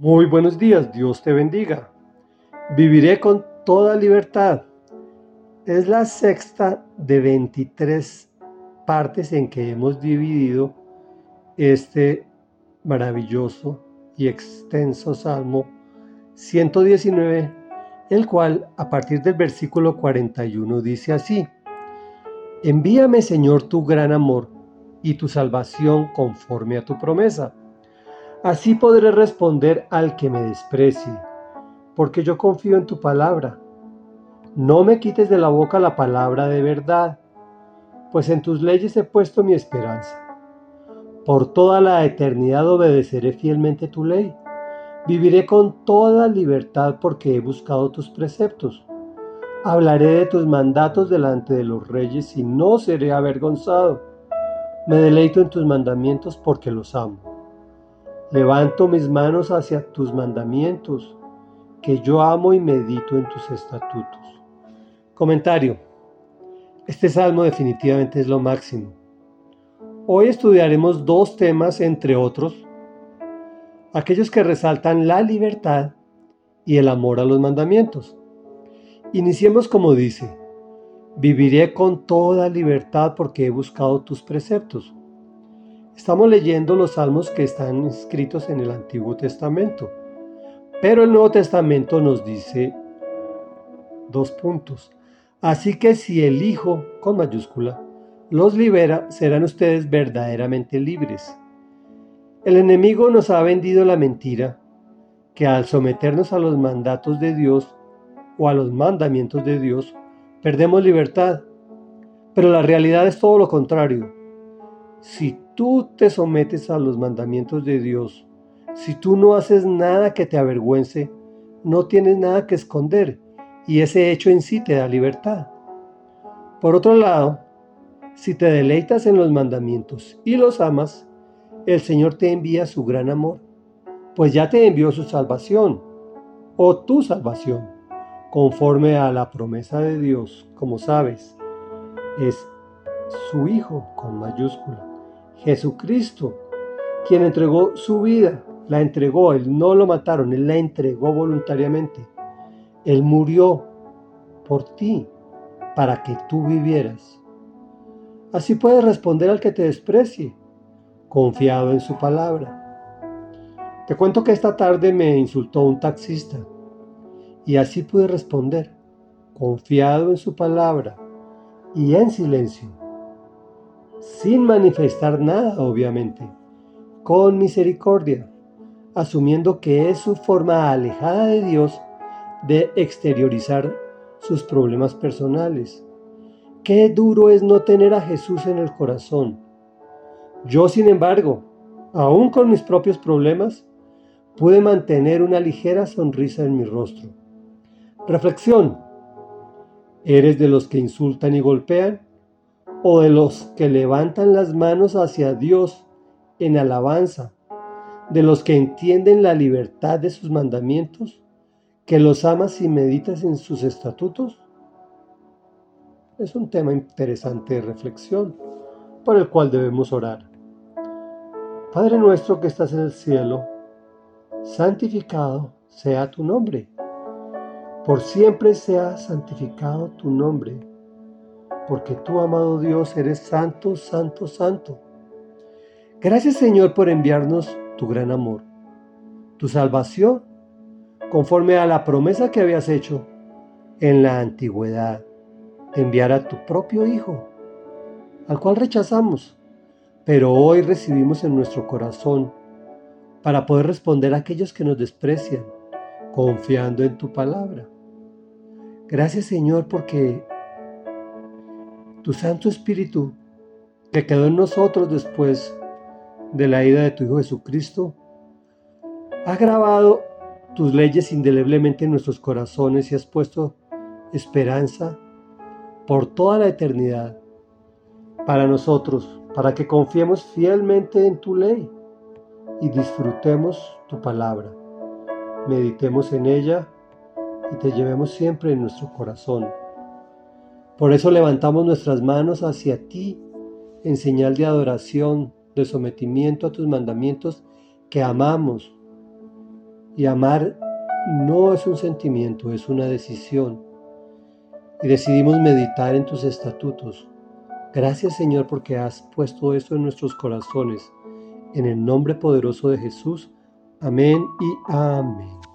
Muy buenos días, Dios te bendiga. Viviré con toda libertad. Es la sexta de 23 partes en que hemos dividido este maravilloso y extenso Salmo 119, el cual a partir del versículo 41 dice así, Envíame Señor tu gran amor y tu salvación conforme a tu promesa Así podré responder al que me desprecie, porque yo confío en tu palabra. No me quites de la boca la palabra de verdad, pues en tus leyes he puesto mi esperanza. Por toda la eternidad obedeceré fielmente tu ley. Viviré con toda libertad porque he buscado tus preceptos. Hablaré de tus mandatos delante de los reyes y no seré avergonzado. Me deleito en tus mandamientos porque los amo. Levanto mis manos hacia tus mandamientos, que yo amo y medito en tus estatutos. Comentario. Este salmo definitivamente es lo máximo. Hoy estudiaremos dos temas, entre otros, aquellos que resaltan la libertad y el amor a los mandamientos. Iniciemos como dice, viviré con toda libertad porque he buscado tus preceptos. Estamos leyendo los salmos que están escritos en el Antiguo Testamento, pero el Nuevo Testamento nos dice dos puntos. Así que si el Hijo, con mayúscula, los libera, serán ustedes verdaderamente libres. El enemigo nos ha vendido la mentira que al someternos a los mandatos de Dios o a los mandamientos de Dios, perdemos libertad. Pero la realidad es todo lo contrario. Si tú te sometes a los mandamientos de Dios, si tú no haces nada que te avergüence, no tienes nada que esconder y ese hecho en sí te da libertad. Por otro lado, si te deleitas en los mandamientos y los amas, el Señor te envía su gran amor, pues ya te envió su salvación o tu salvación, conforme a la promesa de Dios, como sabes, es su Hijo con mayúscula. Jesucristo, quien entregó su vida, la entregó, él no lo mataron, él la entregó voluntariamente. Él murió por ti, para que tú vivieras. Así puedes responder al que te desprecie, confiado en su palabra. Te cuento que esta tarde me insultó un taxista y así pude responder, confiado en su palabra y en silencio sin manifestar nada, obviamente, con misericordia, asumiendo que es su forma alejada de Dios de exteriorizar sus problemas personales. Qué duro es no tener a Jesús en el corazón. Yo, sin embargo, aún con mis propios problemas, pude mantener una ligera sonrisa en mi rostro. Reflexión. ¿Eres de los que insultan y golpean? O de los que levantan las manos hacia Dios en alabanza, de los que entienden la libertad de sus mandamientos, que los amas y meditas en sus estatutos? Es un tema interesante de reflexión por el cual debemos orar. Padre nuestro que estás en el cielo, santificado sea tu nombre. Por siempre sea santificado tu nombre porque tú, amado Dios, eres santo, santo, santo. Gracias Señor por enviarnos tu gran amor, tu salvación, conforme a la promesa que habías hecho en la antigüedad, enviar a tu propio Hijo, al cual rechazamos, pero hoy recibimos en nuestro corazón para poder responder a aquellos que nos desprecian, confiando en tu palabra. Gracias Señor porque tu Santo Espíritu, que quedó en nosotros después de la ida de tu Hijo Jesucristo, ha grabado tus leyes indeleblemente en nuestros corazones y has puesto esperanza por toda la eternidad para nosotros, para que confiemos fielmente en tu ley y disfrutemos tu palabra, meditemos en ella y te llevemos siempre en nuestro corazón. Por eso levantamos nuestras manos hacia ti en señal de adoración, de sometimiento a tus mandamientos que amamos Y amar no es un sentimiento, es una decisión. Y decidimos meditar en tus estatutos. Gracias Señor porque has puesto esto en nuestros corazones. En el nombre poderoso de Jesús. Amén y amén.